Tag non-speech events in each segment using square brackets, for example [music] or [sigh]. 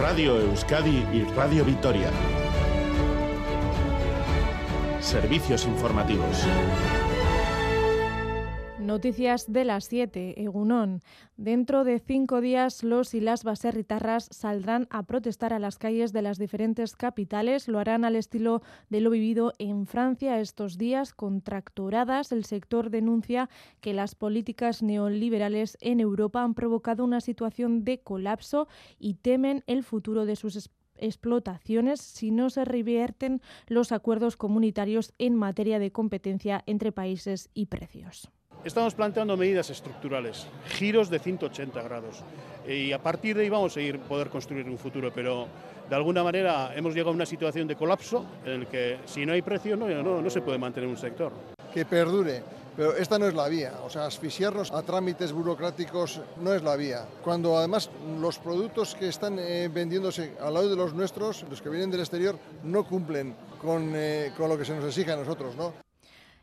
Radio Euskadi y Radio Vitoria. Servicios informativos. Noticias de las 7, Egunón. Dentro de cinco días, los y las baserritarras saldrán a protestar a las calles de las diferentes capitales. Lo harán al estilo de lo vivido en Francia estos días, con tractoradas. El sector denuncia que las políticas neoliberales en Europa han provocado una situación de colapso y temen el futuro de sus explotaciones si no se revierten los acuerdos comunitarios en materia de competencia entre países y precios. Estamos planteando medidas estructurales, giros de 180 grados. Y a partir de ahí vamos a ir poder construir un futuro, pero de alguna manera hemos llegado a una situación de colapso en el que si no hay precio no, se puede mantener un sector. Que perdure, pero esta no es la vía. O sea, asfixiarnos a trámites burocráticos no es la vía. Cuando además los productos que están eh, vendiéndose al lado de los nuestros, los que vienen del exterior, no cumplen con, eh, con lo que se nos exige a nosotros, ¿no?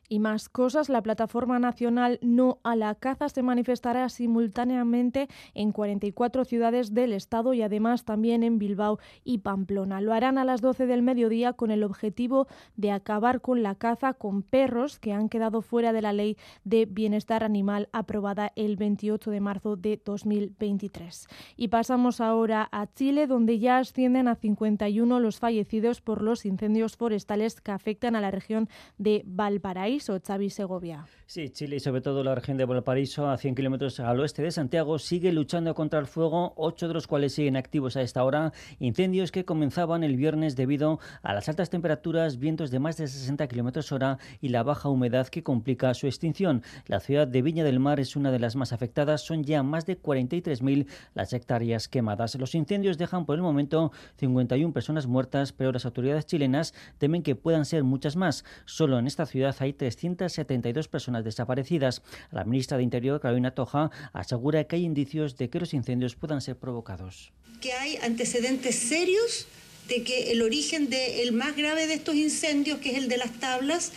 Y más cosas, la Plataforma Nacional No a la Caza se manifestará simultáneamente en 44 ciudades del Estado y además también en Bilbao y Pamplona. Lo harán a las 12 del mediodía con el objetivo de acabar con la caza con perros que han quedado fuera de la Ley de Bienestar Animal aprobada el 28 de marzo de 2023. Y pasamos ahora a Chile, donde ya ascienden a 51 los fallecidos por los incendios forestales que afectan a la región de Valparaíso. Valparaíso, Xavi Segovia. Sí, Chile y sobre todo la región de Valparaíso, a 100 kilómetros al oeste de Santiago, sigue luchando contra el fuego, ocho de los cuales siguen activos a esta hora. Incendios que comenzaban el viernes debido a las altas temperaturas, vientos de más de 60 kilómetros hora y la baja humedad que complica su extinción. La ciudad de Viña del Mar es una de las más afectadas, son ya más de 43.000 las hectáreas quemadas. Los incendios dejan por el momento 51 personas muertas, pero las autoridades chilenas temen que puedan ser muchas más. Solo en esta ciudad hay 372 personas desaparecidas. La ministra de Interior, Carolina Toja, asegura que hay indicios de que los incendios puedan ser provocados. Que hay antecedentes serios de que el origen del más grave de estos incendios, que es el de las tablas,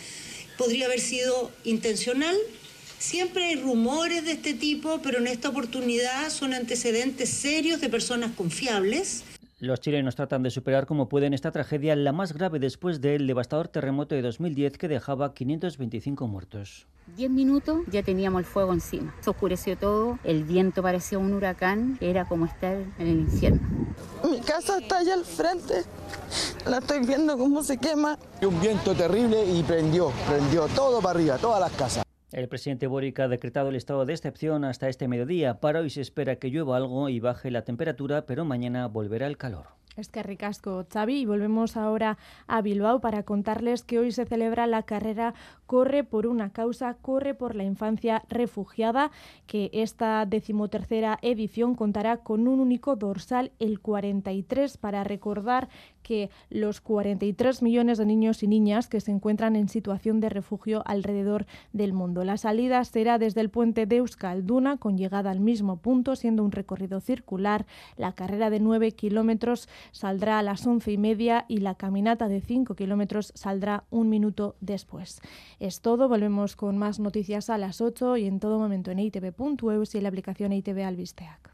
podría haber sido intencional. Siempre hay rumores de este tipo, pero en esta oportunidad son antecedentes serios de personas confiables los chilenos tratan de superar como pueden esta tragedia, la más grave después del devastador terremoto de 2010 que dejaba 525 muertos. Diez minutos ya teníamos el fuego encima. Se oscureció todo, el viento parecía un huracán, era como estar en el infierno. Mi casa está allá al frente, la estoy viendo cómo se quema. Un viento terrible y prendió, prendió todo para arriba, todas las casas. El presidente Boric ha decretado el estado de excepción hasta este mediodía. Para hoy se espera que llueva algo y baje la temperatura, pero mañana volverá el calor. Es que ricasco, Xavi. Y volvemos ahora a Bilbao para contarles que hoy se celebra la carrera Corre por una causa, Corre por la infancia refugiada, que esta decimotercera edición contará con un único dorsal, el 43, para recordar que los 43 millones de niños y niñas que se encuentran en situación de refugio alrededor del mundo. La salida será desde el puente de Euskalduna, con llegada al mismo punto, siendo un recorrido circular. La carrera de 9 kilómetros saldrá a las once y media y la caminata de 5 kilómetros saldrá un minuto después. Es todo, volvemos con más noticias a las 8 y en todo momento en itv.eus y en la aplicación ITV Albisteac.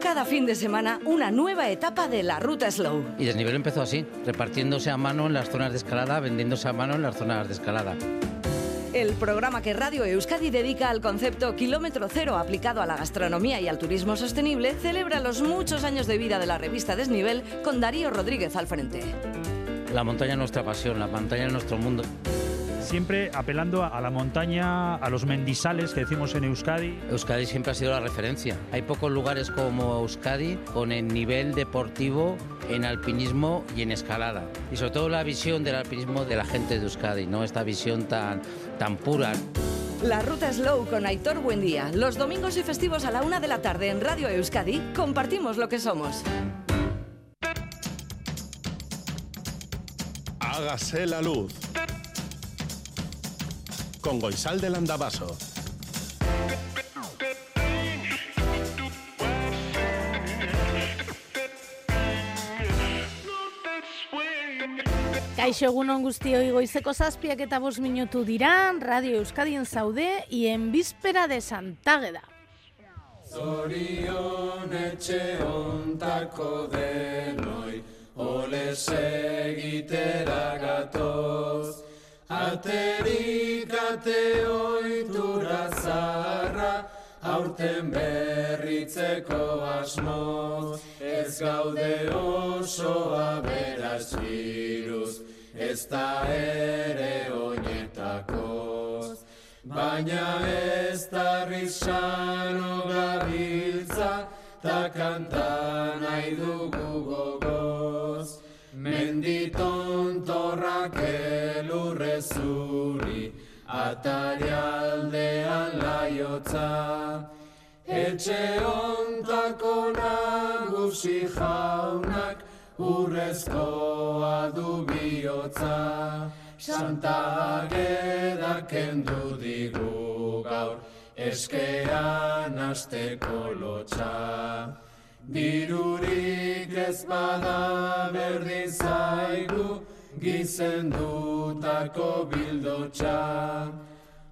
cada fin de semana una nueva etapa de la ruta Slow. Y desnivel empezó así, repartiéndose a mano en las zonas de escalada, vendiéndose a mano en las zonas de escalada. El programa que Radio Euskadi dedica al concepto kilómetro cero aplicado a la gastronomía y al turismo sostenible celebra los muchos años de vida de la revista Desnivel con Darío Rodríguez al frente. La montaña es nuestra pasión, la montaña es nuestro mundo siempre apelando a la montaña, a los mendisales que decimos en Euskadi. Euskadi siempre ha sido la referencia. Hay pocos lugares como Euskadi con el nivel deportivo en alpinismo y en escalada. Y sobre todo la visión del alpinismo de la gente de Euskadi, ¿no? Esta visión tan, tan pura. La ruta Slow con Aitor Buendía. Los domingos y festivos a la una de la tarde en Radio Euskadi compartimos lo que somos. Hágase la luz con Goisal del Andabaso. Kaixo egunon guztioi. Goizeko zazpiak eta bos minutu dira, Radio Euskadien zaude, y en víspera de Santageda. Zorion etxe ontako denoi, ole segitera gatoz, aterik ate oitura zarra, aurten berritzeko asmoz, ez gaude oso aberaz virus, ez da ere oinetakoz. Baina ez da rizano gabiltza, ta kanta nahi dugu gogoz. Menditon torrak elurre zuri, atari aldean laiotza. Etxe ontako nagusi jaunak, urrezkoa du bihotza. Santa Ageda kendu digu gaur, eskean asteko lotxa. Dirurik ez bada berdin zaigu, gizendutako bildotxa.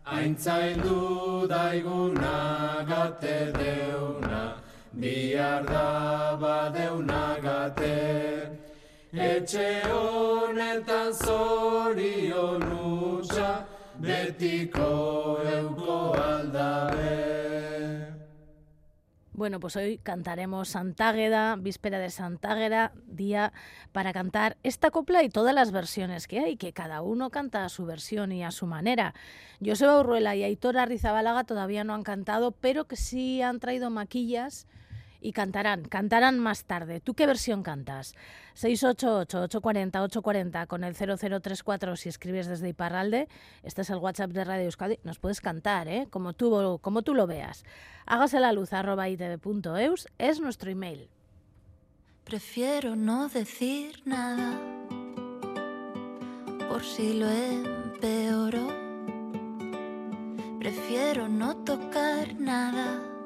Aintzaildu daiguna gate deuna, bihar da badeuna gate. Etxe honetan zorion utxa, betiko euko aldabe. Bueno, pues hoy cantaremos Santágueda, víspera de Santágueda, día para cantar esta copla y todas las versiones que hay, que cada uno canta a su versión y a su manera. Joseba Urruela y Aitor Arrizabalaga todavía no han cantado, pero que sí han traído maquillas y cantarán, cantarán más tarde. ¿Tú qué versión cantas? 688-840-840 con el 0034 si escribes desde Iparralde. Este es el WhatsApp de Radio Euskadi. Nos puedes cantar, ¿eh? como, tú, como tú lo veas. Hágase la luz arroba itv.eus es nuestro email. Prefiero no decir nada por si lo empeoro. Prefiero no tocar nada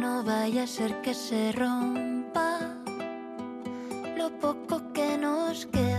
no vaya a ser que se rompa lo poco que nos queda,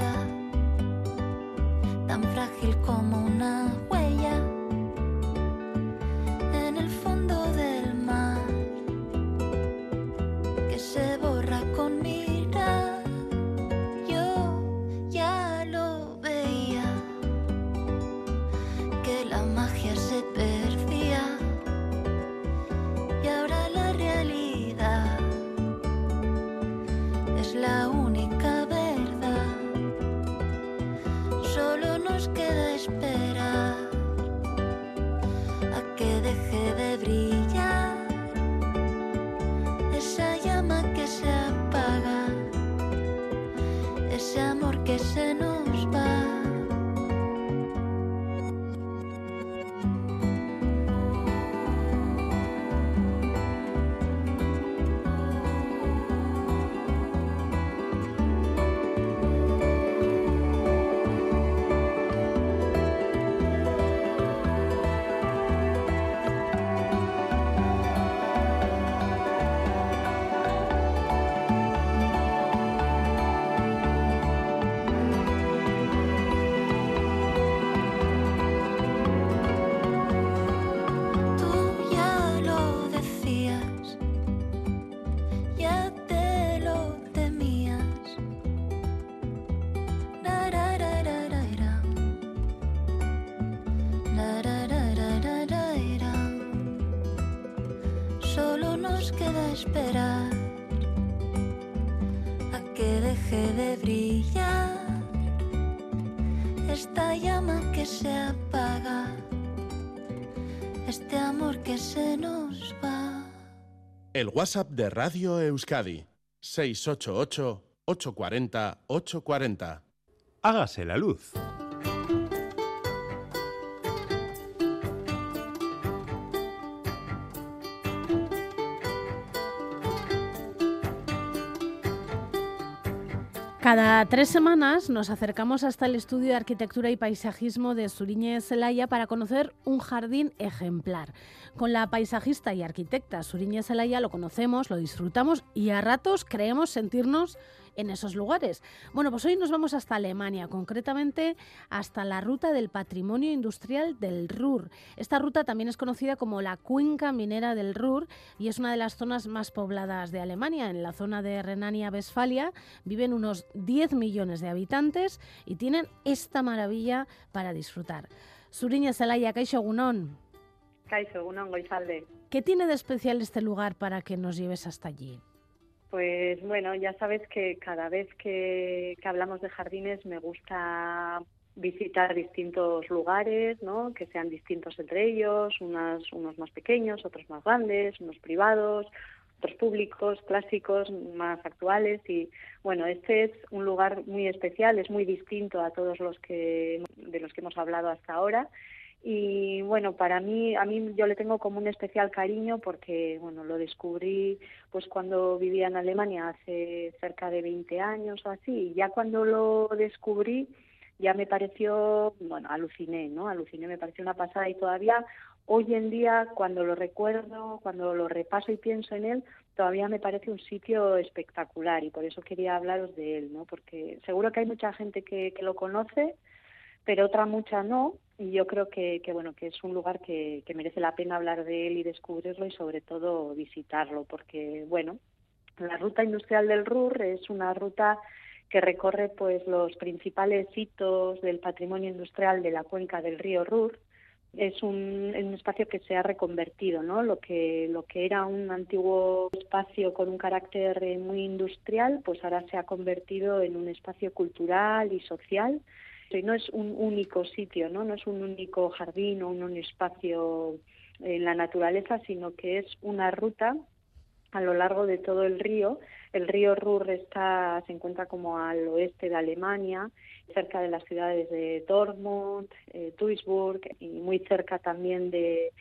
deje de brillar esta llama que se apaga este amor que se nos va. El WhatsApp de Radio Euskadi. 688-840-840. Hágase la luz. Cada tres semanas nos acercamos hasta el estudio de arquitectura y paisajismo de Suriñe Zelaya para conocer un jardín ejemplar. Con la paisajista y arquitecta Suriñe Zelaya lo conocemos, lo disfrutamos y a ratos creemos sentirnos en esos lugares. Bueno, pues hoy nos vamos hasta Alemania, concretamente hasta la ruta del patrimonio industrial del Ruhr. Esta ruta también es conocida como la cuenca minera del Ruhr y es una de las zonas más pobladas de Alemania. En la zona de Renania-Westfalia viven unos 10 millones de habitantes y tienen esta maravilla para disfrutar. Suriña Zelaya, Kaixo Gunón. Kaixo Gunón, Goizalde. ¿Qué tiene de especial este lugar para que nos lleves hasta allí? Pues bueno, ya sabes que cada vez que, hablamos de jardines me gusta visitar distintos lugares, ¿no? que sean distintos entre ellos, unos más pequeños, otros más grandes, unos privados, otros públicos, clásicos, más actuales y bueno, este es un lugar muy especial, es muy distinto a todos los que de los que hemos hablado hasta ahora y bueno para mí a mí yo le tengo como un especial cariño porque bueno lo descubrí pues cuando vivía en Alemania hace cerca de 20 años o así y ya cuando lo descubrí ya me pareció bueno aluciné no aluciné me pareció una pasada y todavía hoy en día cuando lo recuerdo cuando lo repaso y pienso en él todavía me parece un sitio espectacular y por eso quería hablaros de él no porque seguro que hay mucha gente que, que lo conoce pero otra mucha no y yo creo que, bueno que es un lugar que, merece la pena hablar de él y descubrirlo y sobre todo visitarlo porque bueno la ruta industrial del Ruhr es una ruta que recorre pues los principales hitos del patrimonio industrial de la cuenca del río Ruhr es un, un, espacio que se ha reconvertido, ¿no? Lo que, lo que era un antiguo espacio con un carácter muy industrial, pues ahora se ha convertido en un espacio cultural y social y no es un único sitio, ¿no? Es un único jardín o un, espacio en la naturaleza, sino que es una ruta a lo largo de todo el río. El río Ruhr está, se encuentra como al oeste de Alemania, cerca de las ciudades de Dortmund, eh, Duisburg y muy cerca también de,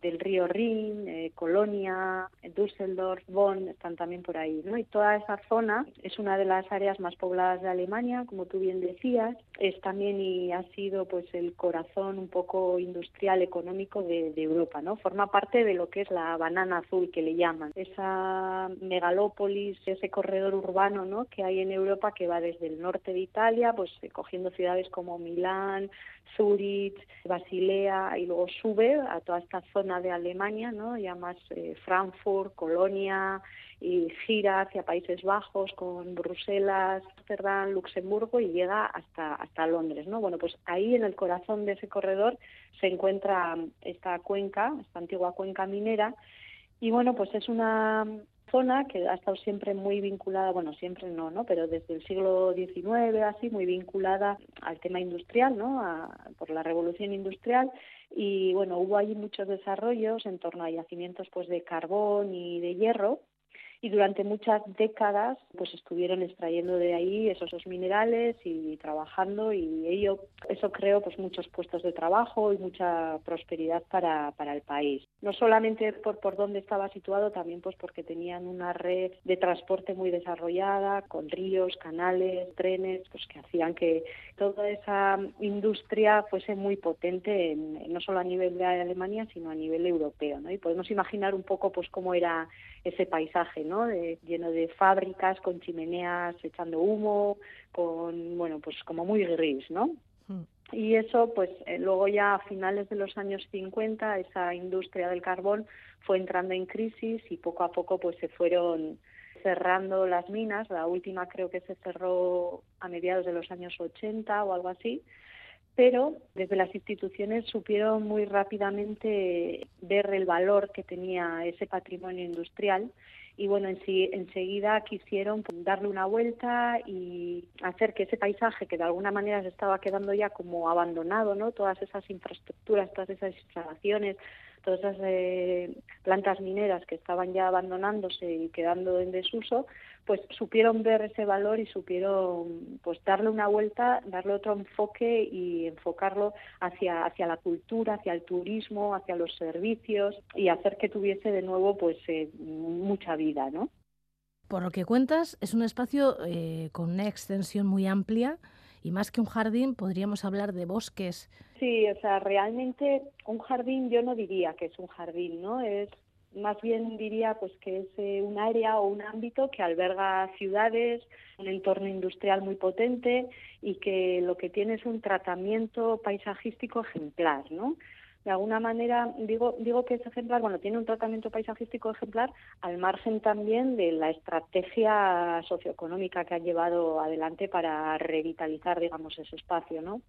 del río Rin, eh, Colonia, Düsseldorf, Bonn, están también por ahí, ¿no? Y toda esa zona es una de las áreas más pobladas de Alemania, como tú bien decías, es también y ha sido pues el corazón un poco industrial económico de, Europa, ¿no? Forma parte de lo que es la banana azul que le llaman, esa megalópolis, ese corredor urbano, ¿no? Que hay en Europa que va desde el norte de Italia, pues eh, cogiendo ciudades como Milán, Zurich, Basilea y luego sube a toda esta zona de Alemania, ¿no? ya más eh, Frankfurt, Colonia y gira hacia Países Bajos con Bruselas, Amsterdam, Luxemburgo y llega hasta hasta Londres, ¿no? Bueno, pues ahí en el corazón de ese corredor se encuentra esta cuenca, esta antigua cuenca minera y bueno, pues es una zona que ha estado siempre muy vinculada, bueno, siempre no, ¿no? Pero desde el siglo XIX, así, muy vinculada al tema industrial, ¿no? por la revolución industrial. Y bueno, hubo allí muchos desarrollos en torno a yacimientos pues de carbón y de hierro y durante muchas décadas pues estuvieron extrayendo de ahí esos, minerales y trabajando y ello eso creó pues muchos puestos de trabajo y mucha prosperidad para, para el país no solamente por por dónde estaba situado también pues porque tenían una red de transporte muy desarrollada con ríos canales trenes pues que hacían que toda esa industria fuese muy potente no solo a nivel de Alemania sino a nivel europeo ¿no? y podemos imaginar un poco pues cómo era ese paisaje ¿no? lleno de fábricas con chimeneas echando humo, con, bueno, pues como muy gris, ¿no? Hmm. Y eso, pues eh, luego ya a finales de los años 50, esa industria del carbón fue entrando en crisis y poco a poco pues se fueron cerrando las minas. La última creo que se cerró a mediados de los años 80 o algo así pero desde las instituciones supieron muy rápidamente ver el valor que tenía ese patrimonio industrial y bueno, enseguida quisieron darle una vuelta y hacer que ese paisaje que de alguna manera se estaba quedando ya como abandonado, ¿no? Todas esas infraestructuras, todas esas instalaciones, todas esas eh, plantas mineras que estaban ya abandonándose y quedando en desuso, pues supieron ver ese valor y supieron pues darle una vuelta, darle otro enfoque y enfocarlo hacia hacia la cultura, hacia el turismo, hacia los servicios y hacer que tuviese de nuevo pues eh, mucha vida, ¿no? Por lo que cuentas, es un espacio eh, con una extensión muy amplia y más que un jardín podríamos hablar de bosques. Sí, o sea, realmente un jardín yo no diría que es un jardín, ¿no? Es más bien diría pues que es eh, un área o un ámbito que alberga ciudades, un entorno industrial muy potente y que lo que tiene es un tratamiento paisajístico ejemplar, ¿no? De alguna manera digo digo que es ejemplar bueno tiene un tratamiento paisajístico ejemplar al margen también de la estrategia socioeconómica que ha llevado adelante para revitalizar digamos ese espacio no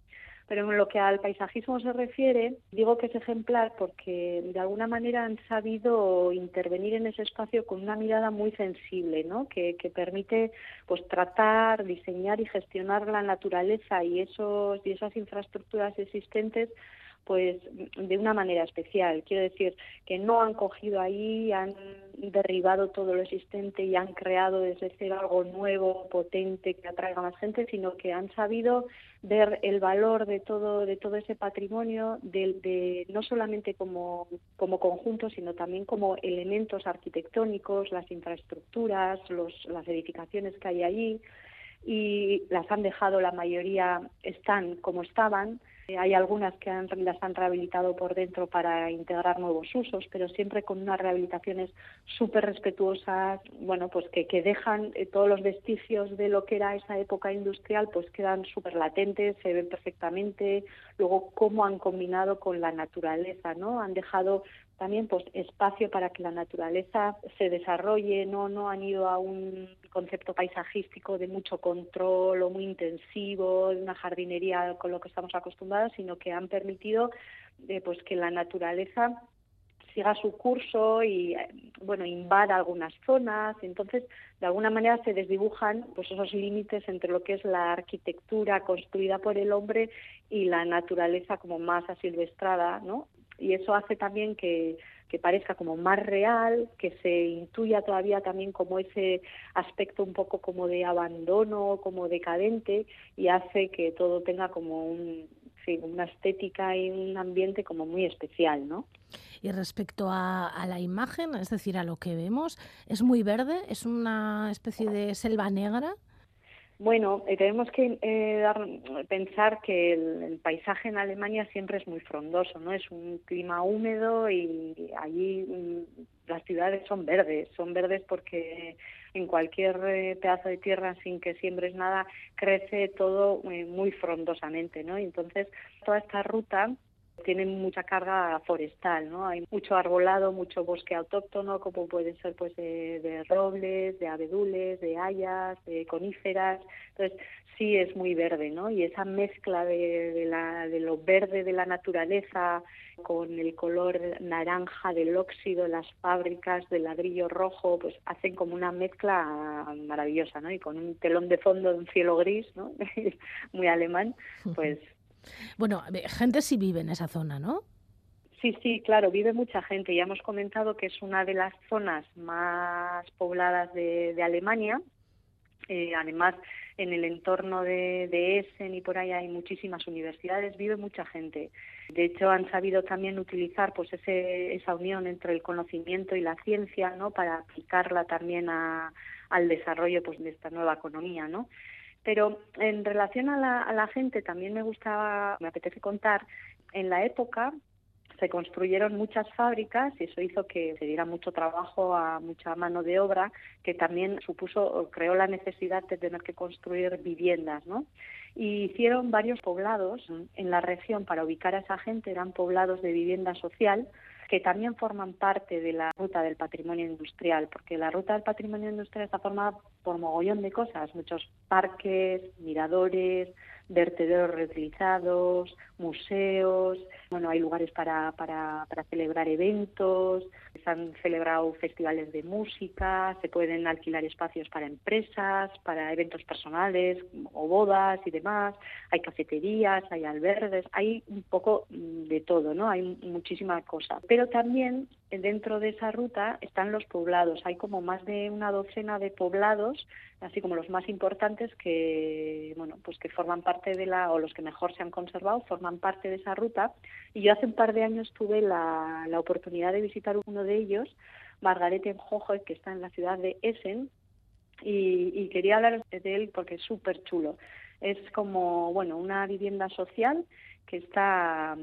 pero en lo que al paisajismo se refiere, digo que es ejemplar porque de alguna manera han sabido intervenir en ese espacio con una mirada muy sensible, ¿no? que, que permite pues tratar, diseñar y gestionar la naturaleza y esos y esas infraestructuras existentes pues de una manera especial. Quiero decir que no han cogido ahí, han derribado todo lo existente y han creado desde cero algo nuevo, potente, que atraiga más gente, sino que han sabido ver el valor de todo, de todo ese patrimonio, de, de no solamente como, como conjunto, sino también como elementos arquitectónicos, las infraestructuras, los, las edificaciones que hay allí, y las han dejado, la mayoría están como estaban, eh, hay algunas que han, las han rehabilitado por dentro para integrar nuevos usos, pero siempre con unas rehabilitaciones súper respetuosas, bueno, pues que, que dejan eh, todos los vestigios de lo que era esa época industrial, pues quedan súper latentes, se ven perfectamente. Luego, cómo han combinado con la naturaleza, ¿no? Han dejado también pues espacio para que la naturaleza se desarrolle, no no han ido a un concepto paisajístico de mucho control o muy intensivo, de una jardinería con lo que estamos acostumbrados, sino que han permitido eh, pues que la naturaleza siga su curso y eh, bueno invada algunas zonas. Entonces de alguna manera se desdibujan pues esos límites entre lo que es la arquitectura construida por el hombre y la naturaleza como más asilvestrada no y eso hace también que, que parezca como más real, que se intuya todavía también como ese aspecto un poco como de abandono, como decadente, y hace que todo tenga como un, sí, una estética y un ambiente como muy especial, ¿no? Y respecto a, a, la imagen, es decir, a lo que vemos, ¿es muy verde? ¿Es una especie de selva negra? Bueno, eh, tenemos que eh, dar, pensar que el, paisaje en Alemania siempre es muy frondoso, ¿no? Es un clima húmedo y allí mm, las ciudades son verdes, son verdes porque en cualquier eh, pedazo de tierra sin que siembres nada crece todo eh, muy frondosamente, ¿no? Entonces toda esta ruta tienen mucha carga forestal, ¿no? Hay mucho arbolado, mucho bosque autóctono, como pueden ser pues de, de robles, de abedules, de hayas, de coníferas. Entonces, sí es muy verde, ¿no? Y esa mezcla de, de, la, de lo verde de la naturaleza con el color naranja del óxido de las fábricas, del ladrillo rojo, pues hacen como una mezcla maravillosa, ¿no? Y con un telón de fondo de un cielo gris, ¿no? [laughs] muy alemán, pues bueno, gente sí vive en esa zona, ¿no? Sí, sí, claro, vive mucha gente. Ya hemos comentado que es una de las zonas más pobladas de, de Alemania. Eh, además, en el entorno de, Essen y por ahí hay muchísimas universidades, vive mucha gente. De hecho, han sabido también utilizar pues ese, esa unión entre el conocimiento y la ciencia, ¿no? Para aplicarla también a, al desarrollo pues de esta nueva economía, ¿no? Pero en relación a la, a la gente, también me gustaba, me apetece contar, en la época se construyeron muchas fábricas y eso hizo que se diera mucho trabajo a mucha mano de obra que también supuso creó la necesidad de tener que construir viviendas, ¿no? Y hicieron varios poblados en la región para ubicar a esa gente, eran poblados de vivienda social que también forman parte de la ruta del patrimonio industrial, porque la ruta del patrimonio industrial está formada por mogollón de cosas, muchos parques, miradores, vertederos reutilizados, museos, bueno, hay lugares para, para, para celebrar eventos, se han celebrado festivales de música, se pueden alquilar espacios para empresas, para eventos personales o bodas y demás, hay cafeterías, hay albergues, hay un poco de todo, ¿no? Hay muchísima cosa. Pero también dentro de esa ruta están los poblados, hay como más de una docena de poblados, así como los más importantes que, bueno, pues que forman parte de la, o los que mejor se han conservado, forman parte de esa ruta. Y yo hace un par de años tuve la, la oportunidad de visitar uno de ellos, Margarete Jojo, que está en la ciudad de Essen, y, y quería hablar de él porque es súper chulo. Es como, bueno, una vivienda social que está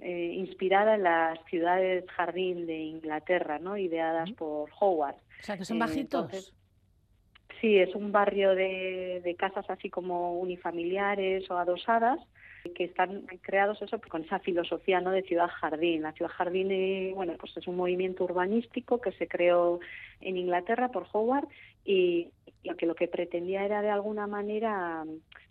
eh, inspirada en las ciudades jardín de Inglaterra, ¿no? Ideadas por Howard. O sea, que son Eh, bajitos. entonces, Sí, es un barrio de, de casas así como unifamiliares o adosadas que están creados eso con esa filosofía no de ciudad jardín. La ciudad jardín, eh, bueno, pues es un movimiento urbanístico que se creó en Inglaterra por Howard y lo que lo que pretendía era de alguna manera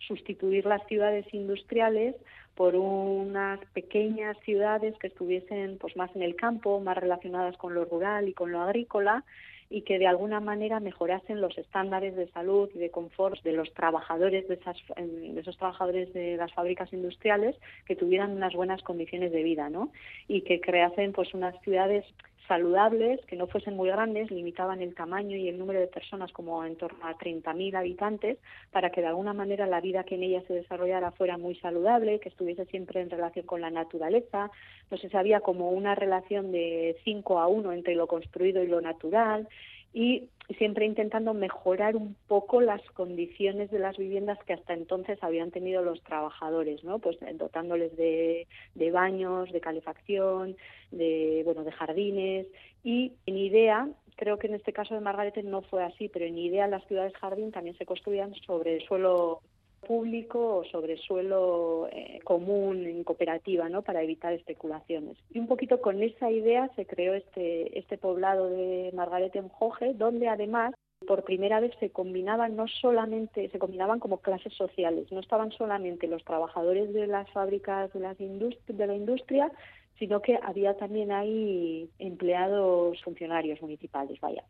sustituir las ciudades industriales por unas pequeñas ciudades que estuviesen pues más en el campo, más relacionadas con lo rural y con lo agrícola y que de alguna manera mejorasen los estándares de salud y de confort de los trabajadores de esas de esos trabajadores de las fábricas industriales que tuvieran unas buenas condiciones de vida, ¿no? Y que creasen pues unas ciudades saludables, que no fuesen muy grandes, limitaban el tamaño y el número de personas como en torno a 30.000 habitantes, para que de alguna manera la vida que en ellas se desarrollara fuera muy saludable, que estuviese siempre en relación con la naturaleza. No sé si había como una relación de 5 a 1 entre lo construido y lo natural y siempre intentando mejorar un poco las condiciones de las viviendas que hasta entonces habían tenido los trabajadores, ¿no? Pues eh, dotándoles de, de baños, de calefacción, de bueno, de jardines y en idea creo que en este caso de Margarete no fue así, pero en idea las ciudades jardín también se construían sobre suelo público o sobre suelo eh, común en cooperativa, ¿no? Para evitar especulaciones. Y un poquito con esa idea se creó este este poblado de Margarete en Joge, donde además por primera vez se combinaban no solamente se combinaban como clases sociales, no estaban solamente los trabajadores de las fábricas de las de la industria, sino que había también ahí empleados funcionarios municipales, vaya.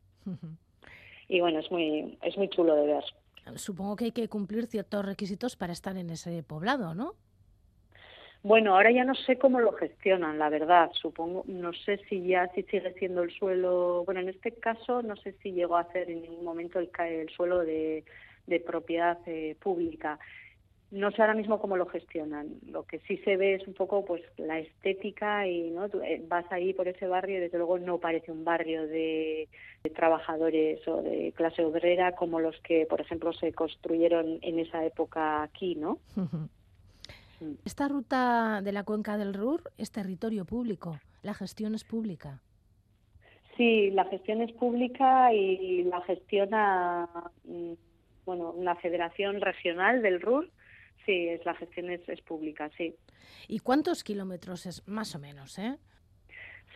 Y bueno, es muy es muy chulo de ver. Supongo que hay que cumplir ciertos requisitos para estar en ese poblado, ¿no? Bueno, ahora ya no sé cómo lo gestionan, la verdad. Supongo, no sé si ya si sigue siendo el suelo. Bueno, en este caso no sé si llegó a ser en ningún momento el, el suelo de, de propiedad eh, pública. No sé ahora mismo cómo lo gestionan. Lo que sí se ve es un poco pues la estética y no Tú, eh, vas ahí por ese barrio y desde luego no parece un barrio de, de, trabajadores o de clase obrera como los que por ejemplo se construyeron en esa época aquí, ¿no? Esta ruta de la cuenca del Ruhr es territorio público, la gestión es pública. Sí, la gestión es pública y la gestiona bueno, la Federación Regional del Ruhr Sí, es la gestión es, es, pública, sí. ¿Y cuántos kilómetros es más o menos, eh?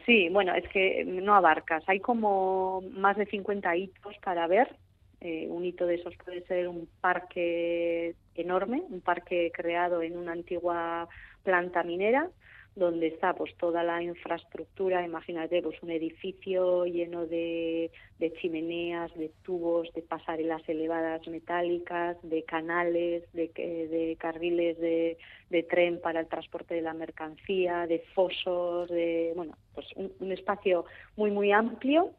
Sí, bueno, es que no abarcas. Hay como más de 50 hitos para ver. Eh, un hito de esos puede ser un parque enorme, un parque creado en una antigua planta minera, donde está pues toda la infraestructura, imagínate, pues un edificio lleno de, de, chimeneas, de tubos, de pasarelas elevadas metálicas, de canales, de, de carriles de, de, tren para el transporte de la mercancía, de fosos, de bueno, pues un, un espacio muy muy amplio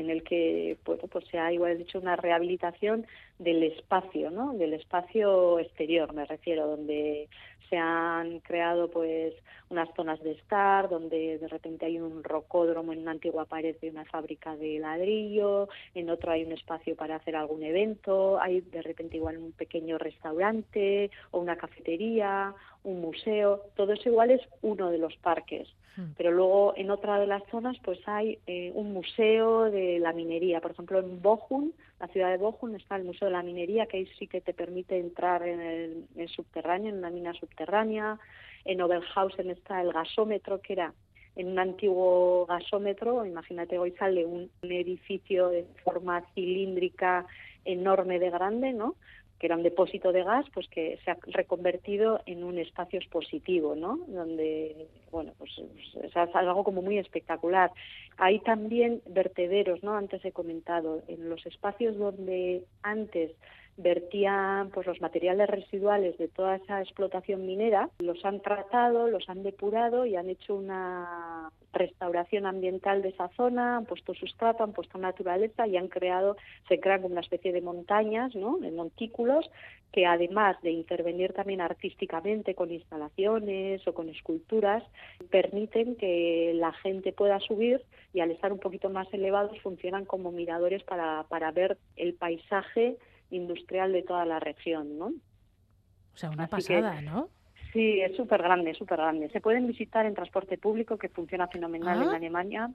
en el que pues, pues se ha igual dicho una rehabilitación del espacio, ¿no? Del espacio exterior, me refiero, donde se han creado pues unas zonas de estar, donde de repente hay un rocódromo en una antigua pared de una fábrica de ladrillo, en otro hay un espacio para hacer algún evento, hay de repente igual un pequeño restaurante o una cafetería, un museo, todo eso igual es uno de los parques. Pero luego en otra de las zonas pues hay eh, un museo de la minería. Por ejemplo, en Bochum, la ciudad de Bochum, está el Museo de la Minería, que ahí sí que te permite entrar en el, el subterráneo, en una mina subterránea. En Oberhausen está el gasómetro, que era en un antiguo gasómetro. Imagínate, hoy sale un, un edificio de forma cilíndrica enorme de grande, ¿no? Que era un depósito de gas, pues que se ha reconvertido en un espacio expositivo, ¿no? Donde, bueno, pues, pues es algo como muy espectacular. Hay también vertederos, ¿no? Antes he comentado, en los espacios donde antes vertían pues los materiales residuales de toda esa explotación minera, los han tratado, los han depurado y han hecho una restauración ambiental de esa zona, han puesto sustrato, han puesto naturaleza y han creado, se crean como una especie de montañas, ¿no? de montículos, que además de intervenir también artísticamente con instalaciones o con esculturas, permiten que la gente pueda subir y al estar un poquito más elevados funcionan como miradores para, para ver el paisaje industrial de toda la región, ¿no? O sea, una Así pasada, que, ¿no? Sí, es súper grande, súper grande. Se pueden visitar en transporte público, que funciona fenomenal en Ah. Alemania,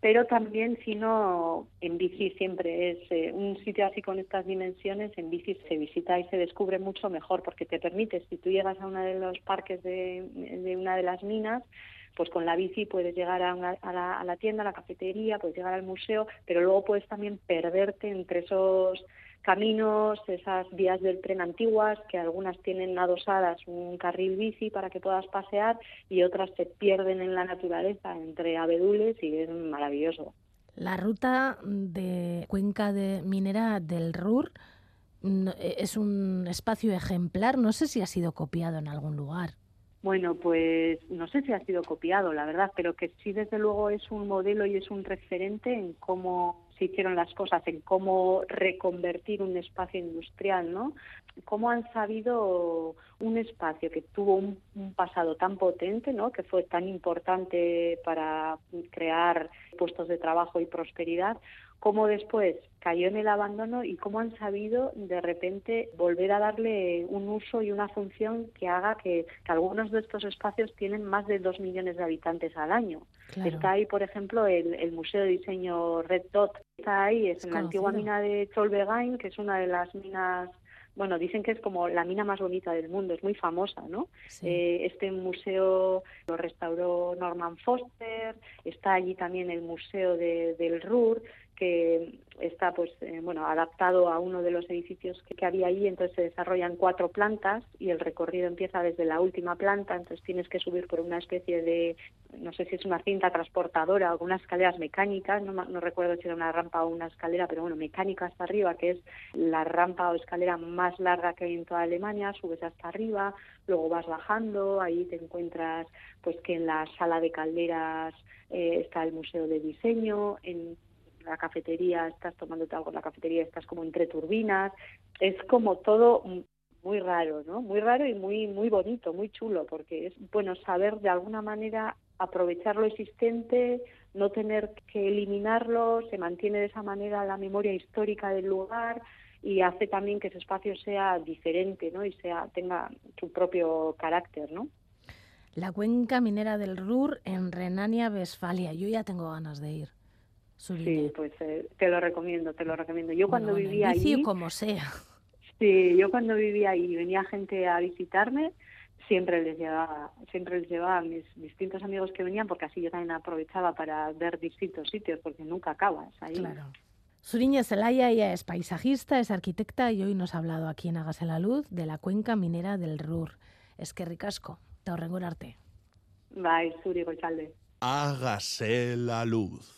pero también, si no, en bici siempre es eh, un sitio así con estas dimensiones, en bici se visita y se descubre mucho mejor, porque te permite, si tú llegas a uno de los parques de, de una de las minas, pues con la bici puedes llegar a, una- a la, a la tienda, a la cafetería, puedes llegar al museo, pero luego puedes también perderte entre esos caminos, esas vías del tren antiguas, que algunas tienen adosadas un carril bici para que puedas pasear y otras se pierden en la naturaleza entre abedules y es maravilloso. La ruta de cuenca de minera del Ruhr mm, es un espacio ejemplar. No sé si ha sido copiado en algún lugar. Bueno, pues no sé si ha sido copiado, la verdad, pero que sí, desde luego, es un modelo y es un referente en cómo se hicieron las cosas, en cómo reconvertir un espacio industrial, ¿no? Cómo han sabido un espacio que tuvo un, pasado tan potente, ¿no? Que fue tan importante para crear puestos de trabajo y prosperidad, cómo después cayó en el abandono y cómo han sabido de repente volver a darle un uso y una función que haga que, que algunos de estos espacios tienen más de dos millones de habitantes al año. Claro. Está ahí, por ejemplo, el, el Museo de Diseño Red Dot. Está ahí, es, Es en la antigua mina de Cholbegain, que es una de las minas bueno, dicen que es como la mina más bonita del mundo, es muy famosa, ¿no? Eh, este museo lo restauró Norman Foster, está allí también el Museo de- del Ruhr, que está pues eh, bueno adaptado a uno de los edificios que, que había allí entonces se desarrollan cuatro plantas y el recorrido empieza desde la última planta entonces tienes que subir por una especie de no sé si es una cinta transportadora o unas escaleras mecánicas no, no recuerdo si era una rampa o una escalera pero bueno mecánica hasta arriba que es la rampa o escalera más larga que hay en toda Alemania subes hasta arriba luego vas bajando ahí te encuentras pues que en la sala de calderas eh, está el museo de diseño en la cafetería, estás tomándote algo en la cafetería, estás como entre turbinas, es como todo muy raro, ¿no? Muy raro y muy muy bonito, muy chulo, porque es bueno saber de alguna manera aprovechar lo existente, no tener que eliminarlo, se mantiene de esa manera la memoria histórica del lugar y hace también que ese espacio sea diferente, ¿no? Y sea tenga su propio carácter, ¿no? La cuenca minera del Ruhr en Renania-Westfalia. Yo ya tengo ganas de ir. Sí, pues eh, te lo recomiendo, te lo recomiendo. Yo cuando Bueno, en vivía allí, como sea. sí, yo cuando vivía ahí y venía gente a visitarme, siempre les llevaba, siempre les llevaba a mis distintos amigos que venían, porque así yo también aprovechaba para ver distintos sitios, porque nunca acabas ahí. Claro. Suriña Zelaya ella es paisajista, es arquitecta y hoy nos ha hablado aquí en Hágase la Luz de la cuenca minera del Ruhr. Es que ricasco, te arte. Zuri goizalde. Hágase la luz.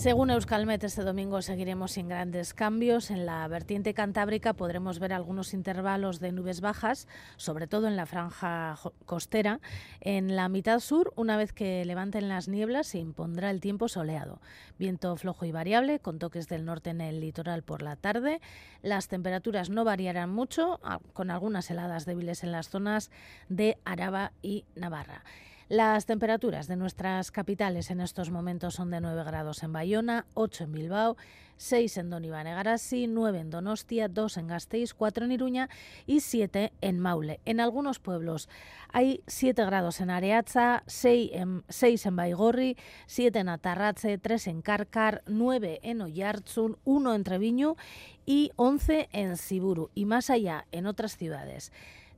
Según Euskalmet, este domingo seguiremos sin grandes cambios. En la vertiente cantábrica podremos ver algunos intervalos de nubes bajas, sobre todo en la franja costera. En la mitad sur, una vez que levanten las nieblas, se impondrá el tiempo soleado. Viento flojo y variable, con toques del norte en el litoral por la tarde. Las temperaturas no variarán mucho, con algunas heladas débiles en las zonas de Araba y Navarra. Las temperaturas de nuestras capitales en estos momentos son de 9 grados en Bayona, 8 en Bilbao, 6 en Donibane Garasi, 9 en Donostia, 2 en Gasteiz, 4 en Iruña y 7 en Maule. En algunos pueblos hay 7 grados en Areaza, 6 en, 6 en Baigorri, 7 en Atarratze, 3 en Carcar, 9 en Oyarzun, 1 en Treviño y 11 en Siburu. Y más allá, en otras ciudades.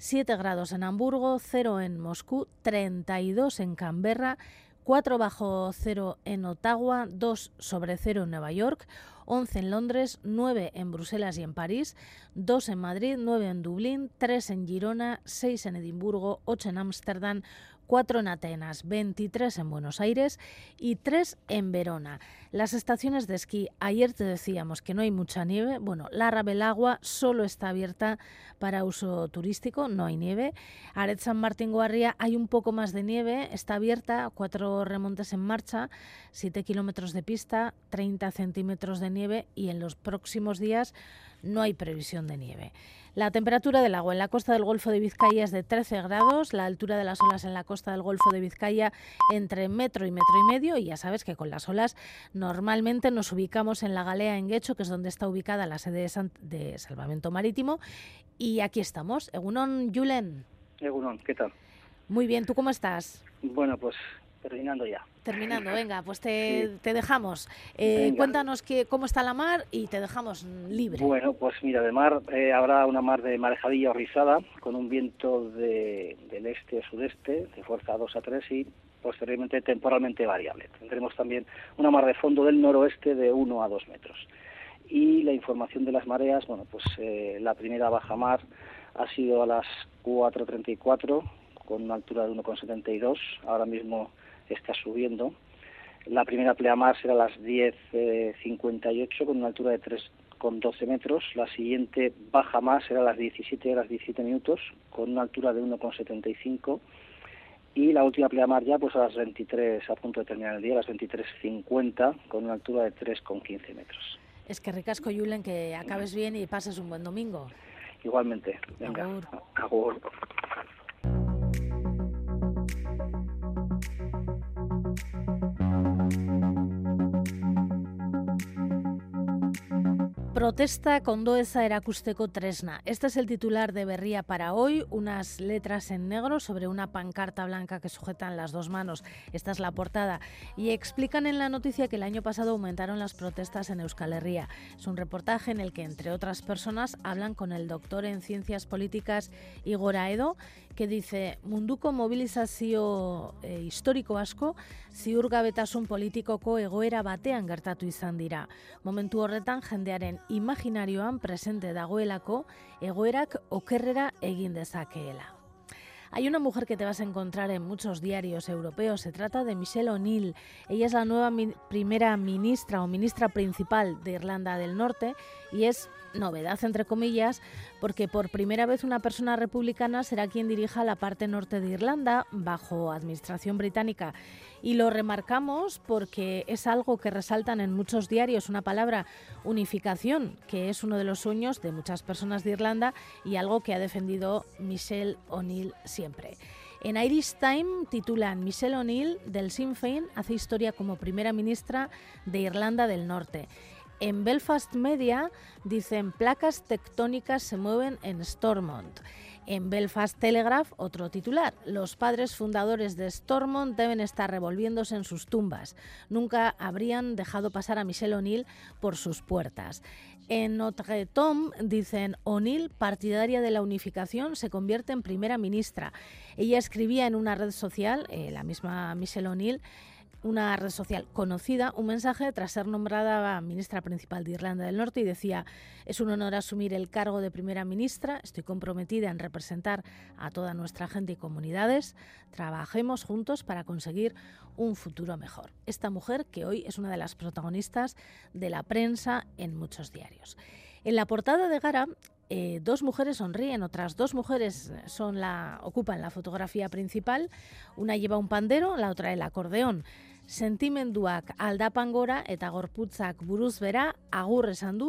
7 grados en Hamburgo, 0 en Moscú, 32 en Canberra, 4 bajo cero en Ottawa, 2 sobre cero en Nueva York, 11 en Londres, 9 en Bruselas y en París, 2 en Madrid, 9 en Dublín, 3 en Girona, 6 en Edimburgo, 8 en Ámsterdam, 4 en Atenas, 23 en Buenos Aires y 3 en Verona. Las estaciones de esquí, ayer te decíamos que no hay mucha nieve, bueno, la Rabelagua solo está abierta para uso turístico, no hay nieve. Aret San Martín Guarria hay un poco más de nieve, está abierta, cuatro remontes en marcha, 7 kilómetros de pista, 30 centímetros de nieve y en los próximos días no hay previsión de nieve. La temperatura del agua en la costa del Golfo de Vizcaya es de 13 grados, la altura de las olas en la costa del Golfo de Vizcaya entre metro y metro y medio, y ya sabes que con las olas normalmente nos ubicamos en la galea en Guecho, que es donde está ubicada la sede de, Salvamento Marítimo, y aquí estamos. Egunon Julen. Egunon, ¿qué tal? Muy bien, ¿tú cómo estás? Bueno, pues terminando ya. Terminando, [laughs] venga, pues te, dejamos. Eh, cuéntanos que, cómo está la mar y te dejamos libre. Bueno, pues mira, de mar eh, habrá una mar de marejadilla o rizada con un viento de, del este-sudeste de fuerza 2 a 3 y posteriormente temporalmente variable. Tendremos también una mar de fondo del noroeste de 1 a 2 metros. Y la información de las mareas, bueno, pues eh, la primera baja mar ha sido a las 4.34 con una altura de 1,72. Ahora mismo está subiendo. La primera pleamar será a las 10.58 con una altura de 3,12 metros. La siguiente baja más será a las 17 horas 17 minutos con una altura de 1,75 y la última pleamar ya pues a las 23, a punto de terminar el día, a las 23.50 con una altura de 3,15 metros. Es que ricasco, Julen, que acabes bien y pases un buen domingo. Igualmente. Venga. Agur. Protesta condoeza erakusteko tresna. Este es el titular de Berría para hoy, unas letras en negro sobre una pancarta blanca que sujetan las dos manos. Esta es la portada. Y explican en la noticia que el año pasado aumentaron las protestas en Euskal Herria. Es un reportaje en el que, entre otras personas, hablan con el doctor en ciencias políticas Igor Aedo, que dice munduko mobilizazio e, historiko asko ziurgabetasun politikoko egoera batean gertatu izan dira. Momentu horretan jendearen imaginarioan presente dagoelako egoerak okerrera egin dezakeela. Hay una mujer que te vas a encontrar en muchos diarios europeos. Se trata de Michelle O'Neill. Ella es la nueva primera ministra o ministra principal de Irlanda del Norte y es novedad entre comillas, porque por primera vez una persona republicana será quien dirija la parte norte de Irlanda bajo administración británica. Y lo remarcamos porque es algo que resaltan en muchos diarios, una palabra unificación, que es uno de los sueños de muchas personas de Irlanda y algo que ha defendido Michelle O'Neill siempre. En Irish Time titulan Michelle O'Neill del Sinn Féin hace historia como primera ministra de Irlanda del Norte. En Belfast Media dicen placas tectónicas se mueven en Stormont. En Belfast Telegraph, otro titular. Los padres fundadores de Stormont deben estar revolviéndose en sus tumbas. Nunca habrían dejado pasar a Michelle O'Neill por sus puertas. En Notre Dame dicen O'Neill, partidaria de la unificación, se convierte en primera ministra. Ella escribía en una red social, eh, la misma Michelle O'Neill, una red social conocida, un mensaje tras ser nombrada ministra principal de Irlanda del Norte y decía, es un honor asumir el cargo de primera ministra, estoy comprometida en representar a toda nuestra gente y comunidades, trabajemos juntos para conseguir un futuro mejor. Esta mujer que hoy es una de las protagonistas de la prensa en muchos diarios. En la portada de Gara eh, dos mujeres sonríen, otras dos mujeres son la, ocupan la fotografía principal. Una lleva un pandero, la otra el acordeón. Sentimenduak aldapan gora eta gorputzak buruz bera agur esan.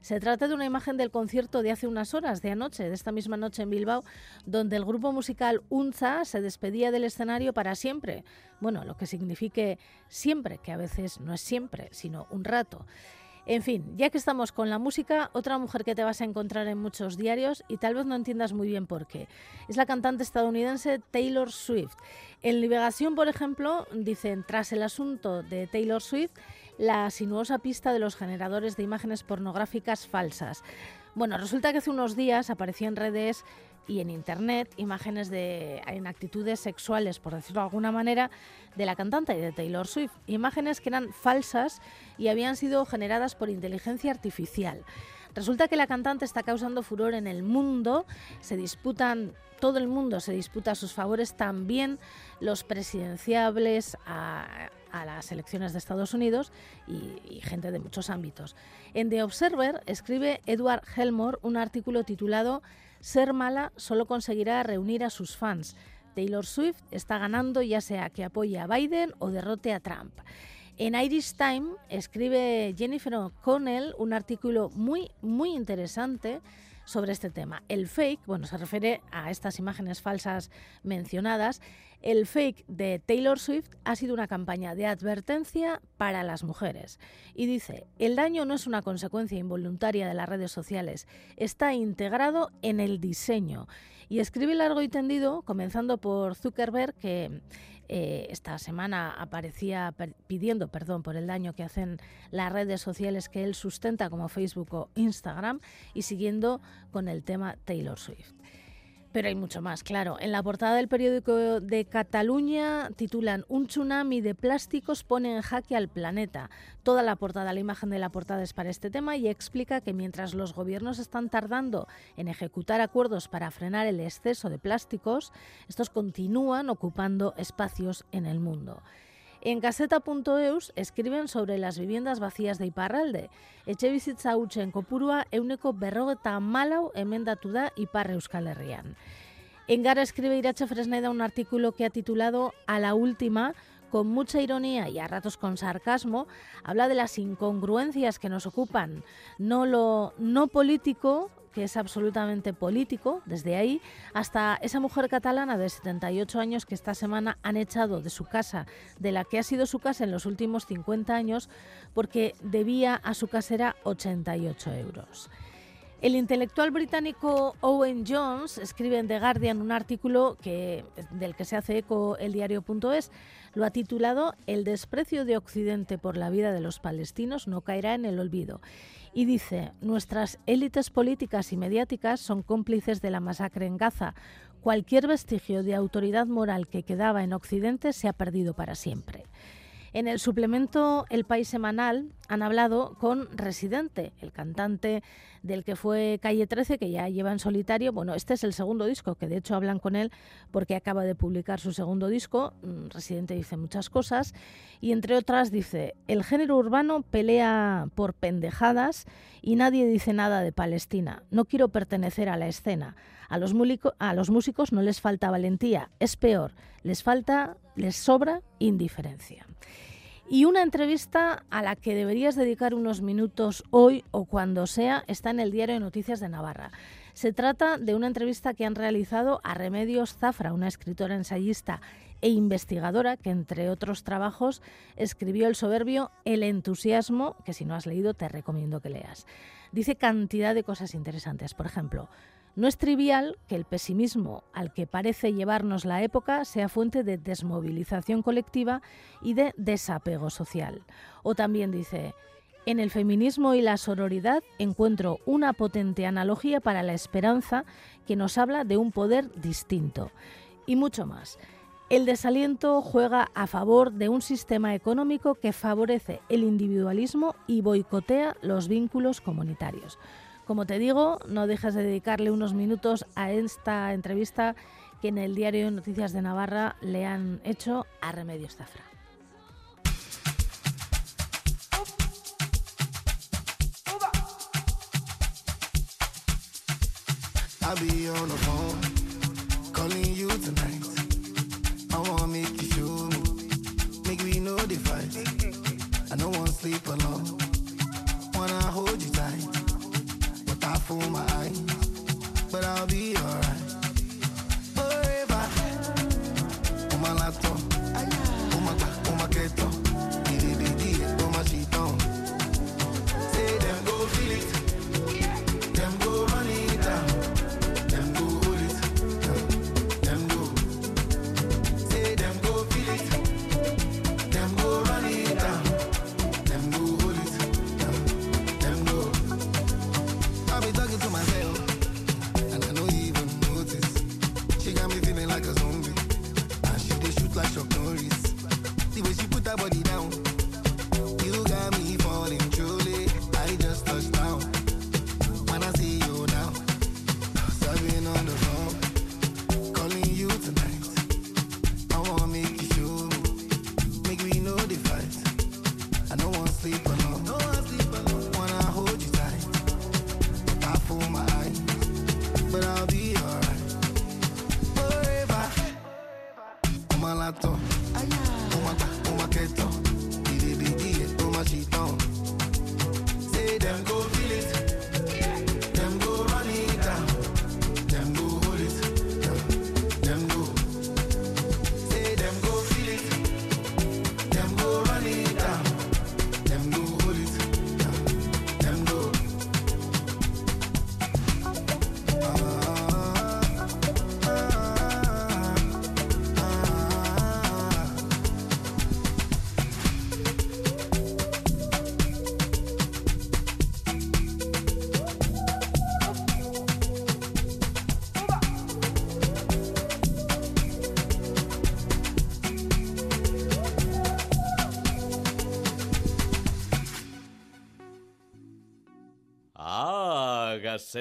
Se trata de una imagen del concierto de hace unas horas, de anoche, de esta misma noche en Bilbao, donde el grupo musical Unza se despedía del escenario para siempre. Bueno, lo que signifique siempre, que a veces no es siempre, sino un rato. En fin, ya que estamos con la música, otra mujer que te vas a encontrar en muchos diarios y tal vez no entiendas muy bien por qué. Es la cantante estadounidense Taylor Swift. En Liberación, por ejemplo, dicen, tras el asunto de Taylor Swift, la sinuosa pista de los generadores de imágenes pornográficas falsas. Bueno, resulta que hace unos días apareció en redes y en internet imágenes de en actitudes sexuales, por decirlo de alguna manera, de la cantante y de Taylor Swift. Imágenes que eran falsas y habían sido generadas por inteligencia artificial. Resulta que la cantante está causando furor en el mundo, se disputan, todo el mundo se disputa sus favores, también los presidenciables las elecciones de Estados Unidos y, y, gente de muchos ámbitos. En The Observer escribe Edward Helmore un artículo titulado Ser mala solo conseguirá reunir a sus fans. Taylor Swift está ganando ya sea que apoye a Biden o derrote a Trump. En Irish Time escribe Jennifer O'Connell un artículo muy, muy interesante sobre este tema. El fake, bueno, se refiere a estas imágenes falsas mencionadas. El fake de Taylor Swift ha sido una campaña de advertencia para las mujeres. Y dice, el daño no es una consecuencia involuntaria de las redes sociales, está integrado en el diseño. Y escribe largo y tendido, comenzando por Zuckerberg, que eh, esta semana aparecía pidiendo perdón por el daño que hacen las redes sociales que él sustenta como Facebook o Instagram y siguiendo con el tema Taylor Swift. Pero hay mucho más, claro. En la portada del periódico de Cataluña titulan Un tsunami de plásticos pone en jaque al planeta. Toda la portada, la imagen de la portada es para este tema y explica que mientras los gobiernos están tardando en ejecutar acuerdos para frenar el exceso de plásticos, estos continúan ocupando espacios en el mundo. En caseta.eus escriben sobre las viviendas vacías de Iparralde. Etxebizitza en kopurua euneko berrogeta malau emendatu da Ipar Euskal Herrian. En Gara escribe Irache Fresneda un artículo que ha titulado A la última, con mucha ironía y a ratos con sarcasmo, habla de las incongruencias que nos ocupan, no lo no político que es absolutamente político, desde ahí hasta esa mujer catalana de 78 años que esta semana han echado de su casa, de la que ha sido su casa en los últimos 50 años, porque debía a su casera 88 euros. El intelectual británico Owen Jones escribe en The Guardian un artículo que, del que se hace eco el diario.es. Lo ha titulado El desprecio de Occidente por la vida de los palestinos no caerá en el olvido y dice, nuestras élites políticas y mediáticas son cómplices de la masacre en Gaza. Cualquier vestigio de autoridad moral que quedaba en Occidente se ha perdido para siempre. En el suplemento El País Semanal han hablado con Residente, el cantante del que fue Calle 13, que ya lleva en solitario. Bueno, este es el segundo disco, que de hecho hablan con él porque acaba de publicar su segundo disco. Mm, Residente dice muchas cosas y entre otras dice, el género urbano pelea por pendejadas y nadie dice nada de Palestina. No quiero pertenecer a la escena. A los, a los músicos no les falta valentía, es peor, les falta, les sobra indiferencia y una entrevista a la que deberías dedicar unos minutos hoy o cuando sea está en el diario de Noticias de Navarra. Se trata de una entrevista que han realizado a Remedios Zafra, una escritora ensayista e investigadora que, entre otros trabajos, escribió el soberbio El entusiasmo, que si no has leído te recomiendo que leas. Dice cantidad de cosas interesantes. Por ejemplo, no es trivial que el pesimismo al que parece llevarnos la época sea fuente de desmovilización colectiva y de desapego social. O también dice, en el feminismo y la sororidad encuentro una potente analogía para la esperanza que nos habla de un poder distinto. Y mucho más. El desaliento juega a favor de un sistema económico que favorece el individualismo y boicotea los vínculos comunitarios. Como te digo, no dejas de dedicarle unos minutos a esta entrevista que en el diario Noticias de Navarra le han hecho a Remedios Zafra. For my but I'll be alright.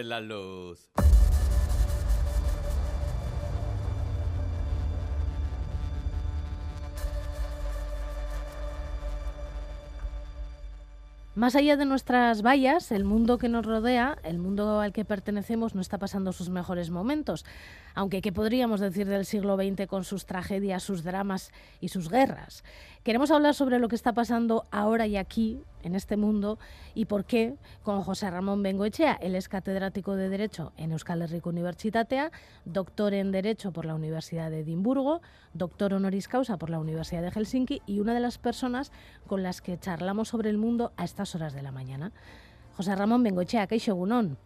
La luz. Más allá de nuestras vallas, el mundo que nos rodea, el mundo al que pertenecemos, no está pasando sus mejores momentos. Aunque, ¿qué podríamos decir del siglo XX con sus tragedias, sus dramas y sus guerras? Queremos hablar sobre lo que está pasando ahora y aquí, en este mundo, y por qué, con José Ramón Bengoechea. Él es catedrático de Derecho en Euskal Herriko Universitatea, doctor en Derecho por la Universidad de Edimburgo, doctor honoris causa por la Universidad de Helsinki y una de las personas con las que charlamos sobre el mundo a estas horas de la mañana. José Ramón Bengoechea, ¿qué Egunon?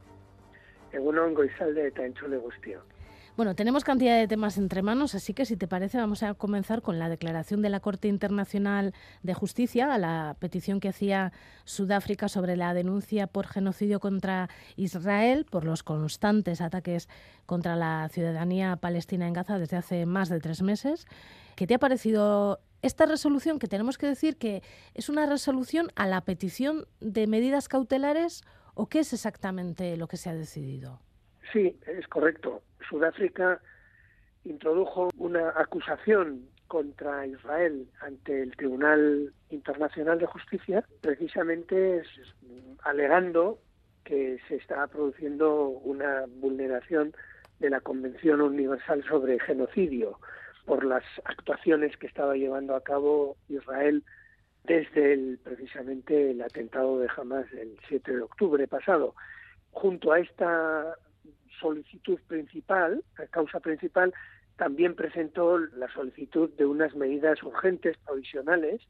Egunon goizalde eta entzule. Bueno, tenemos cantidad de temas entre manos, así que si te parece vamos a comenzar con la declaración de la Corte Internacional de Justicia a la petición que hacía Sudáfrica sobre la denuncia por genocidio contra Israel por los constantes ataques contra la ciudadanía palestina en Gaza desde hace más de tres meses. ¿Qué te ha parecido esta resolución que tenemos que decir que es una resolución a la petición de medidas cautelares o qué es exactamente lo que se ha decidido? Sí, es correcto. Sudáfrica introdujo una acusación contra Israel ante el Tribunal Internacional de Justicia, precisamente alegando que se está produciendo una vulneración de la Convención Universal sobre Genocidio por las actuaciones que estaba llevando a cabo Israel desde el, precisamente el atentado de Hamas el 7 de octubre pasado. Junto a esta solicitud principal, la causa principal, también presentó la solicitud de unas medidas urgentes provisionales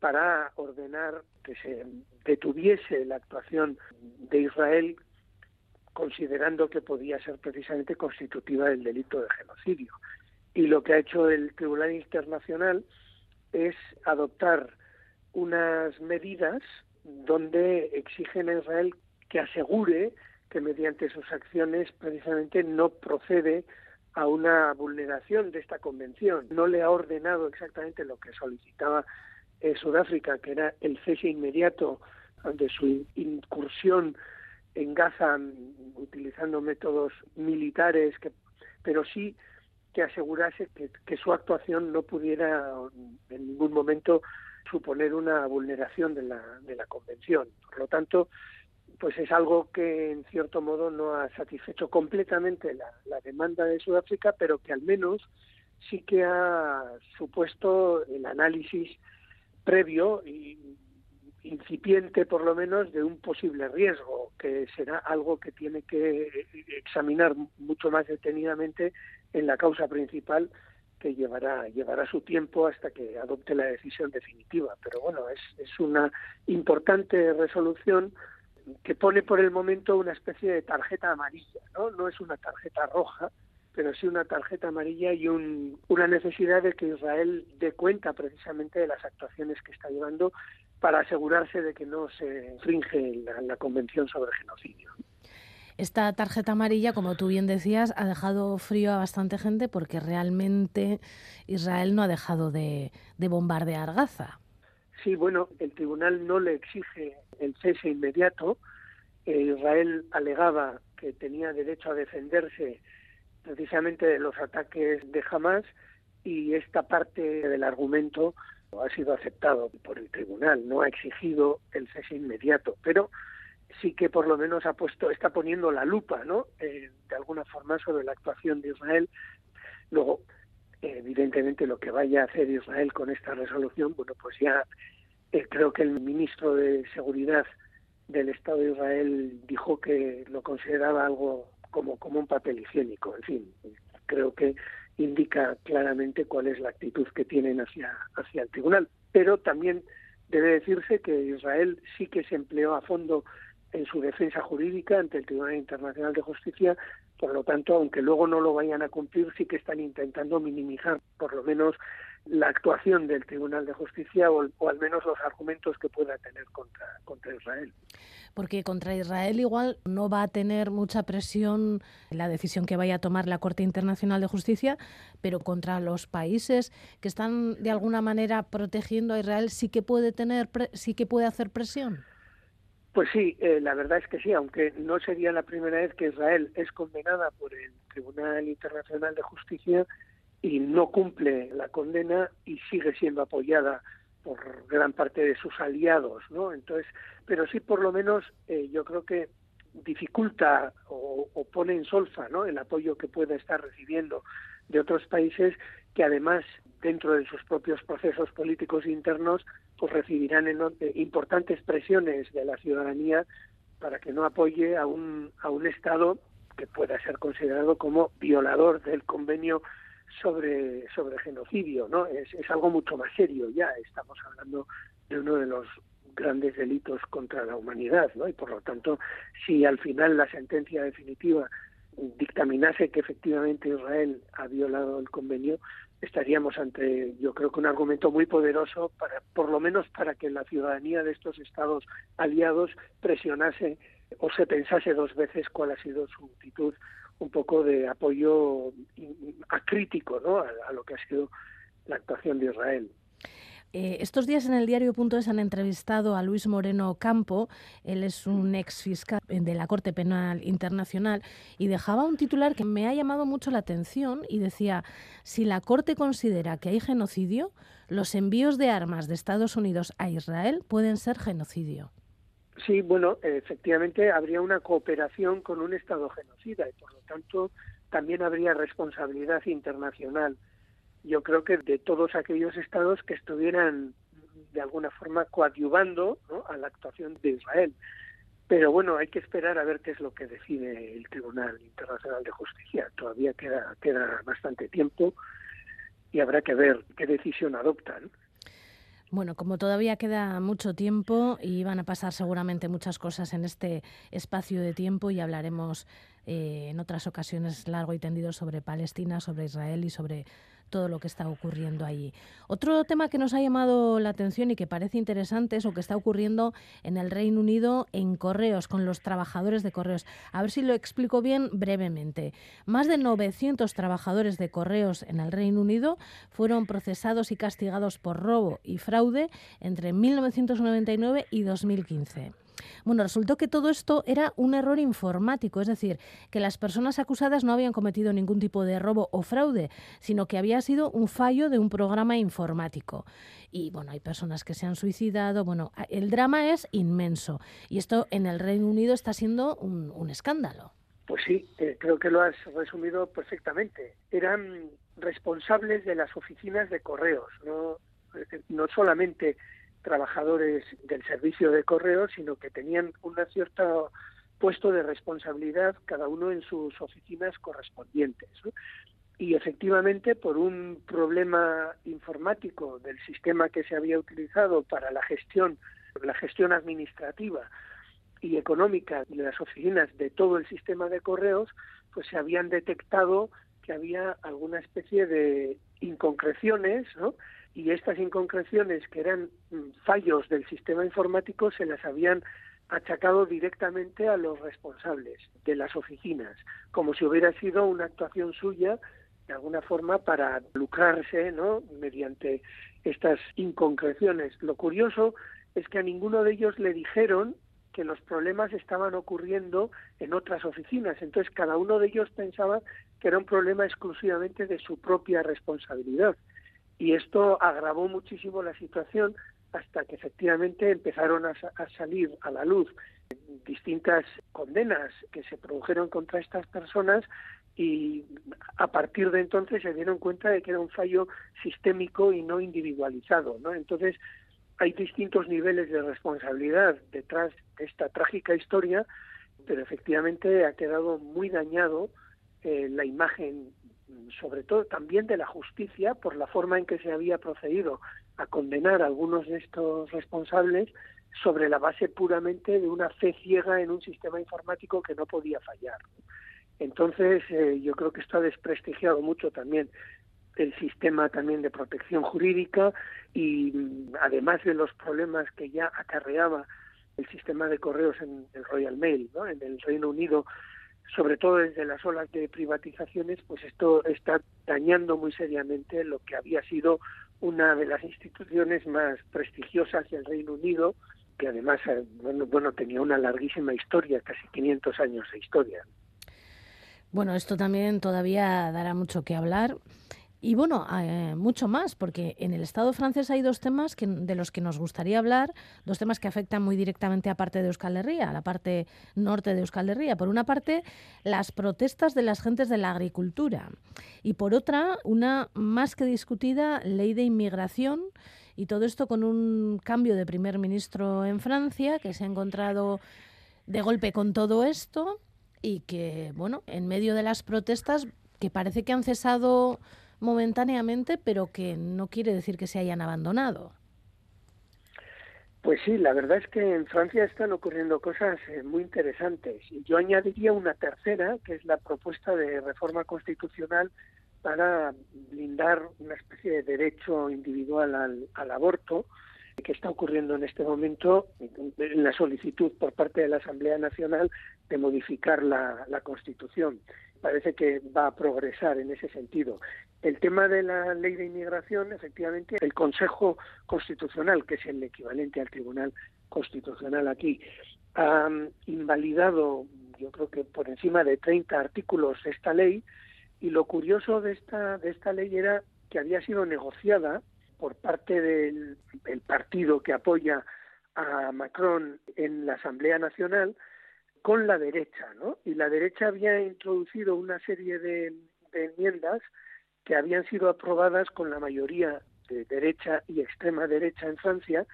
para ordenar que se detuviese la actuación de Israel considerando que podía ser precisamente constitutiva del delito de genocidio. Y lo que ha hecho el Tribunal Internacional es adoptar unas medidas donde exigen a Israel que asegure que mediante sus acciones precisamente no procede a una vulneración de esta convención. No le ha ordenado exactamente lo que solicitaba eh, Sudáfrica, que era el cese inmediato de su incursión en Gaza utilizando métodos militares, que, pero sí que asegurase que, que su actuación no pudiera en ningún momento suponer una vulneración de la, de la convención. Por lo tanto, pues es algo que en cierto modo no ha satisfecho completamente la, demanda de Sudáfrica, pero que al menos sí que ha supuesto el análisis previo y incipiente por lo menos de un posible riesgo, que será algo que tiene que examinar mucho más detenidamente en la causa principal que llevará llevará su tiempo hasta que adopte la decisión definitiva. Pero bueno, es, es una importante resolución que pone por el momento una especie de tarjeta amarilla, ¿no? No es una tarjeta roja, pero sí una tarjeta amarilla y un, una necesidad de que Israel dé cuenta precisamente de las actuaciones que está llevando para asegurarse de que no se infringe la, Convención sobre Genocidio. Esta tarjeta amarilla, como tú bien decías, ha dejado frío a bastante gente porque realmente Israel no ha dejado de, de bombardear Gaza. Sí, bueno, el tribunal no le exige el cese inmediato. Eh, Israel alegaba que tenía derecho a defenderse precisamente de los ataques de Hamas y esta parte del argumento ha sido aceptado por el tribunal, no ha exigido el cese inmediato, pero sí que por lo menos ha puesto, está poniendo la lupa, ¿no? Eh, de alguna forma sobre la actuación de Israel. Luego, evidentemente, lo que vaya a hacer Israel con esta resolución, bueno, pues ya eh, creo que el ministro de Seguridad del Estado de Israel dijo que lo consideraba algo como, como un papel higiénico. En fin, creo que indica claramente cuál es la actitud que tienen hacia, hacia el tribunal. Pero también debe decirse que Israel sí que se empleó a fondo en su defensa jurídica ante el Tribunal Internacional de Justicia, por lo tanto, aunque luego no lo vayan a cumplir, sí que están intentando minimizar por lo menos la actuación del Tribunal de Justicia o, al menos los argumentos que pueda tener contra, contra Israel. Porque contra Israel igual no va a tener mucha presión la decisión que vaya a tomar la Corte Internacional de Justicia, pero contra los países que están de alguna manera protegiendo a Israel sí que puede tener sí que puede hacer presión. Pues sí, eh, la verdad es que sí, aunque no sería la primera vez que Israel es condenada por el Tribunal Internacional de Justicia y no cumple la condena y sigue siendo apoyada por gran parte de sus aliados, ¿no? Entonces, pero sí por lo menos eh, yo creo que dificulta o, pone en solfa, ¿no? El apoyo que pueda estar recibiendo de otros países que además dentro de sus propios procesos políticos internos pues recibirán eh, importantes presiones de la ciudadanía para que no apoye a un a un estado que pueda ser considerado como violador del convenio sobre sobre genocidio no es, es algo mucho más serio ya. Estamos hablando de uno de los grandes delitos contra la humanidad no y por lo tanto si al final la sentencia definitiva dictaminase que efectivamente Israel ha violado el convenio, estaríamos ante, yo creo que un argumento muy poderoso para, por lo menos para que la ciudadanía de estos estados aliados presionase o se pensase dos veces cuál ha sido su actitud un poco de apoyo acrítico ¿no? a, a lo que ha sido la actuación de Israel. Eh, estos días en el diario.es han entrevistado a Luis Moreno Campo, él es un ex fiscal de la Corte Penal Internacional, y dejaba un titular que me ha llamado mucho la atención y decía, si la Corte considera que hay genocidio, los envíos de armas de Estados Unidos a Israel pueden ser genocidio. Sí, bueno, efectivamente habría una cooperación con un Estado genocida y por lo tanto también habría responsabilidad internacional yo creo que de todos aquellos estados que estuvieran de alguna forma coadyuvando a la actuación de Israel. Pero bueno, hay que esperar a ver qué es lo que decide el Tribunal Internacional de Justicia. Todavía queda, queda bastante tiempo y habrá que ver qué decisión adoptan. Bueno, como todavía queda mucho tiempo y van a pasar seguramente muchas cosas en este espacio de tiempo y hablaremos eh, en otras ocasiones largo y tendido sobre Palestina, sobre Israel y sobre todo lo que está ocurriendo allí. Otro tema que nos ha llamado la atención y que parece interesante es lo que está ocurriendo en el Reino Unido en correos, con los trabajadores de correos. A ver si lo explico bien brevemente. Más de 900 trabajadores de correos en el Reino Unido fueron procesados y castigados por robo y fraude entre 1999 y 2015. Bueno, resultó que todo esto era un error informático, es decir, que las personas acusadas no habían cometido ningún tipo de robo o fraude, sino que había sido un fallo de un programa informático. Y bueno, hay personas que se han suicidado, bueno, el drama es inmenso y esto en el Reino Unido está siendo un, escándalo. Pues sí, eh, creo que lo has resumido perfectamente. Eran responsables de las oficinas de correos, no, eh, no solamente trabajadores del servicio de correo, sino que tenían un cierto puesto de responsabilidad cada uno en sus oficinas correspondientes. Y efectivamente, por un problema informático del sistema que se había utilizado para la gestión, la gestión administrativa y económica de las oficinas de todo el sistema de correos, pues se habían detectado que había alguna especie de inconcreciones, ¿no? Y estas inconcreciones que eran mm, fallos del sistema informático se las habían achacado directamente a los responsables de las oficinas, como si hubiera sido una actuación suya de alguna forma para lucrarse, ¿no? mediante estas inconcreciones. Lo curioso es que a ninguno de ellos le dijeron que los problemas estaban ocurriendo en otras oficinas. Entonces cada uno de ellos pensaba que era un problema exclusivamente de su propia responsabilidad y esto agravó muchísimo la situación hasta que efectivamente empezaron a, salir a la luz distintas condenas que se produjeron contra estas personas y a partir de entonces se dieron cuenta de que era un fallo sistémico y no individualizado, ¿no? Entonces hay distintos niveles de responsabilidad detrás de esta trágica historia, pero efectivamente ha quedado muy dañado eh, la imagen sobre todo también de la justicia por la forma en que se había procedido a condenar a algunos de estos responsables sobre la base puramente de una fe ciega en un sistema informático que no podía fallar. Entonces, eh, yo creo que esto ha desprestigiado mucho también el sistema también de protección jurídica y mm, además de los problemas que ya acarreaba el sistema de correos en el Royal Mail, ¿no? en el Reino Unido sobre todo desde las olas de privatizaciones, pues esto está dañando muy seriamente lo que había sido una de las instituciones más prestigiosas del Reino Unido que además eh, bueno, bueno tenía una larguísima historia, casi 500 años de historia. Bueno, esto también todavía dará mucho que hablar. Y bueno, eh, mucho más, porque en el Estado francés hay dos temas que, de los que nos gustaría hablar, dos temas que afectan muy directamente a parte de Euskal Herria, a la parte norte de Euskal Herria. Por una parte, las protestas de las gentes de la agricultura y por otra, una más que discutida ley de inmigración y todo esto con un cambio de primer ministro en Francia que se ha encontrado de golpe con todo esto y que, bueno, en medio de las protestas que parece que han cesado momentáneamente, pero que no quiere decir que se hayan abandonado. Pues sí, la verdad es que en Francia están ocurriendo cosas eh, muy interesantes. Yo añadiría una tercera, que es la propuesta de reforma constitucional para blindar una especie de derecho individual al, al aborto, que está ocurriendo en este momento en la solicitud por parte de la Asamblea Nacional de modificar la, la Constitución parece que va a progresar en ese sentido. El tema de la ley de inmigración, efectivamente, el Consejo Constitucional, que es el equivalente al Tribunal Constitucional aquí, ha invalidado, yo creo que por encima de 30 artículos esta ley, y lo curioso de esta, de esta ley era que había sido negociada por parte del partido que apoya a Macron en la Asamblea Nacional, con la derecha, ¿no? Y la derecha había introducido una serie de, enmiendas que habían sido aprobadas con la mayoría de derecha y extrema derecha en Francia,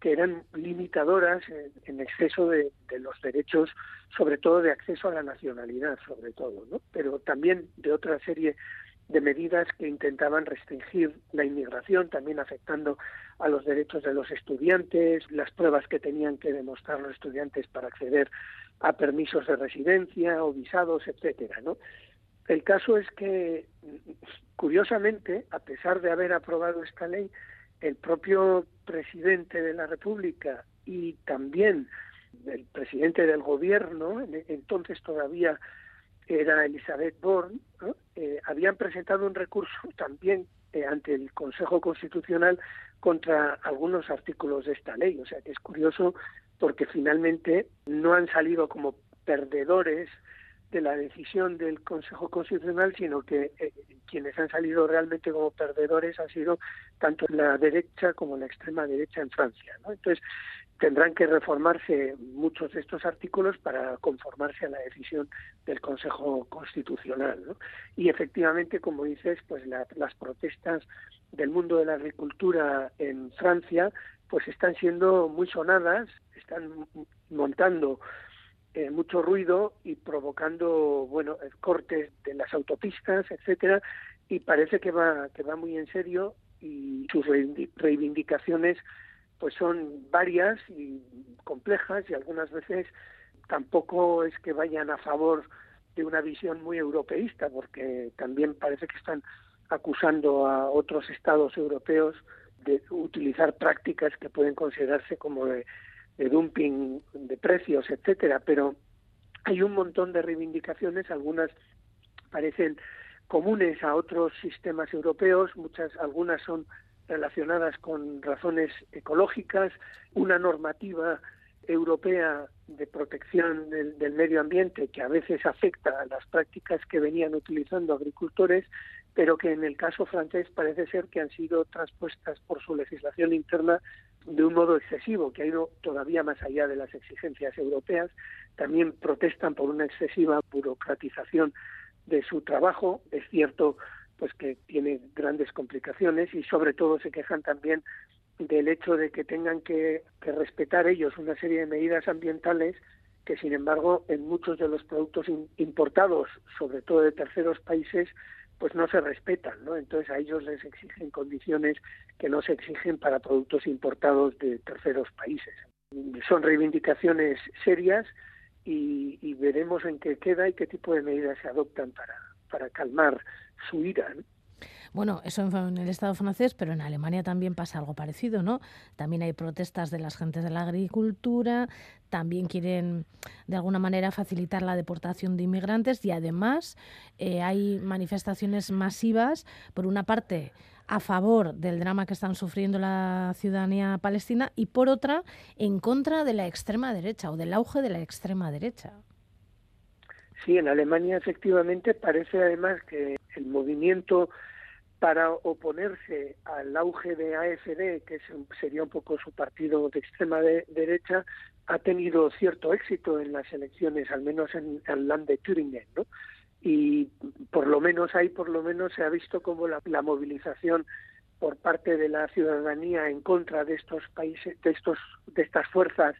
que eran limitadoras en, exceso de, de, los derechos, sobre todo de acceso a la nacionalidad, sobre todo, ¿no? Pero también de otra serie de medidas que intentaban restringir la inmigración, también afectando a los derechos de los estudiantes, las pruebas que tenían que demostrar los estudiantes para acceder a permisos de residencia o visados, etcétera, ¿no? El caso es que, curiosamente, a pesar de haber aprobado esta ley, el propio presidente de la República y también el presidente del gobierno, entonces todavía era Elizabeth Bourne, eh, habían presentado un recurso [laughs] también eh, ante el Consejo Constitucional contra algunos artículos de esta ley. O sea que es curioso porque finalmente no han salido como perdedores de la decisión del Consejo Constitucional, sino que eh, quienes han salido realmente como perdedores han sido tanto la derecha como la extrema derecha en Francia. ¿no? Entonces, tendrán que reformarse muchos de estos artículos para conformarse a la decisión del Consejo Constitucional. Y efectivamente, como dices, pues las protestas del mundo de la agricultura en Francia pues están siendo muy sonadas, están montando eh, mucho ruido y provocando bueno cortes de las autopistas, etcétera, y parece que va que va muy en serio y sus reivindicaciones pues son varias y complejas y algunas veces tampoco es que vayan a favor de una visión muy europeísta porque también parece que están acusando a otros estados europeos de utilizar prácticas que pueden considerarse como de, dumping de precios, etcétera, pero hay un montón de reivindicaciones, algunas parecen comunes a otros sistemas europeos, muchas algunas son relacionadas con razones ecológicas, una normativa europea de protección del, medio ambiente que a veces afecta a las prácticas que venían utilizando agricultores pero que en el caso francés parece ser que han sido transpuestas por su legislación interna de un modo excesivo, que ha ido todavía más allá de las exigencias europeas. También protestan por una excesiva burocratización de su trabajo. Es cierto pues que tiene grandes complicaciones y sobre todo se quejan también del hecho de que tengan que, que respetar ellos una serie de medidas ambientales que sin embargo en muchos de los productos importados, sobre todo de terceros países, pues no se respetan, ¿no? Entonces a ellos les exigen condiciones que no se exigen para productos importados de terceros países. Son reivindicaciones serias y, veremos en qué queda y qué tipo de medidas se adoptan para, para calmar su ira. Bueno, eso en el Estado francés, pero en Alemania también pasa algo parecido, ¿no? También hay protestas de las gentes de la agricultura, también quieren de alguna manera facilitar la deportación de inmigrantes y además eh, hay manifestaciones masivas, por una parte, a favor del drama que están sufriendo la ciudadanía palestina y por otra en contra de la extrema derecha o del auge de la extrema derecha. Sí, en Alemania efectivamente parece además que el movimiento para oponerse al auge de AFD, que sería un poco su partido de extrema derecha, ha tenido cierto éxito en las elecciones, al menos en el land de Thüringen, ¿no? y por lo menos ahí por lo menos se ha visto como la, movilización por parte de la ciudadanía en contra de estos países de estos de estas fuerzas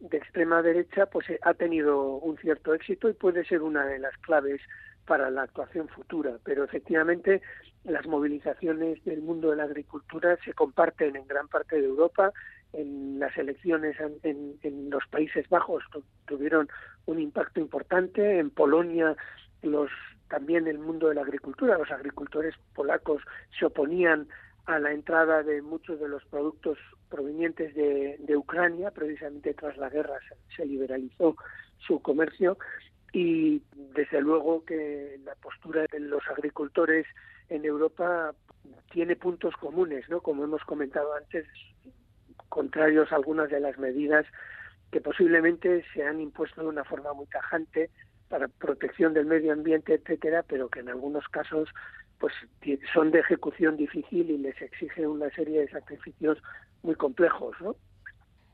de extrema derecha pues eh, ha tenido un cierto éxito y puede ser una de las claves para la actuación futura. Pero efectivamente las movilizaciones del mundo de la agricultura se comparten en gran parte de Europa. En las elecciones en, en los Países Bajos tuvieron un impacto importante. En Polonia los también el mundo de la agricultura, los agricultores polacos se oponían a la entrada de muchos de los productos provenientes de, Ucrania, precisamente tras la guerra se, liberalizó su comercio y desde luego que la postura de los agricultores en Europa tiene puntos comunes, ¿no? Como hemos comentado antes, contrarios a algunas de las medidas que posiblemente se han impuesto de una forma muy tajante para protección del medio ambiente, etcétera, pero que en algunos casos pues son de ejecución difícil y les exige una serie de sacrificios muy complejos, ¿no?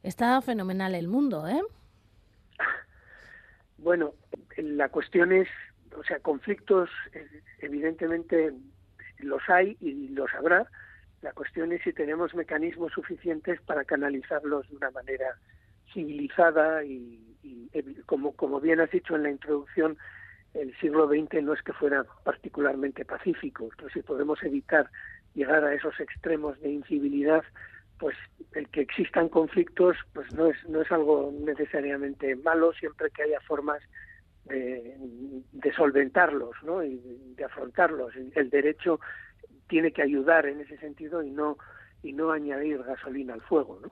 Está fenomenal el mundo, ¿eh? Bueno, la cuestión es, o sea, conflictos evidentemente los hay y los habrá. La cuestión es si tenemos mecanismos suficientes para canalizarlos de una manera civilizada y, como, como bien has dicho en la introducción, el siglo XX no es que fuera particularmente pacífico. Entonces, si podemos evitar llegar a esos extremos de incivilidad, pues el que existan conflictos pues no es no es algo necesariamente malo siempre que haya formas de, de solventarlos ¿no? y de afrontarlos el derecho tiene que ayudar en ese sentido y no y no añadir gasolina al fuego ¿no?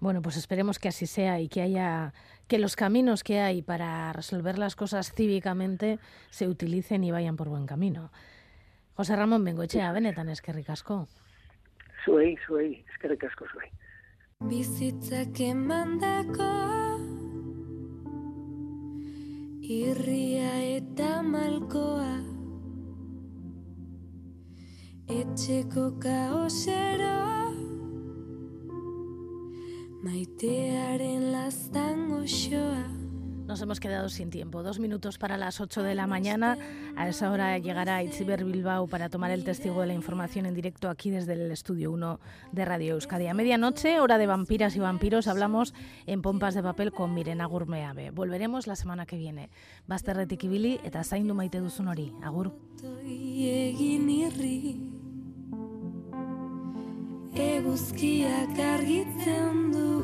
Bueno, pues esperemos que así sea y que haya que los caminos que hay para resolver las cosas cívicamente se utilicen y vayan por buen camino. José Ramón Bengoechea, benetan eskerrik asko. Zuei, zuei, eskerrik asko zuei. Bizitzak emandako irria eta malkoa etxeko kaosero Nos hemos quedado sin tiempo. Dos minutos para las 8 de la mañana. A esa hora llegará Itziber Bilbao para tomar el testigo de la información en directo aquí desde el estudio 1 de Radio Euskadi. A medianoche, hora de vampiras y vampiros, hablamos en Pompas de Papel con Mirena Gurmeabe. Volveremos la semana que viene. Bazterretik ibili eta zaindu maite duzun hori. Agur. eguzkiak argitzen du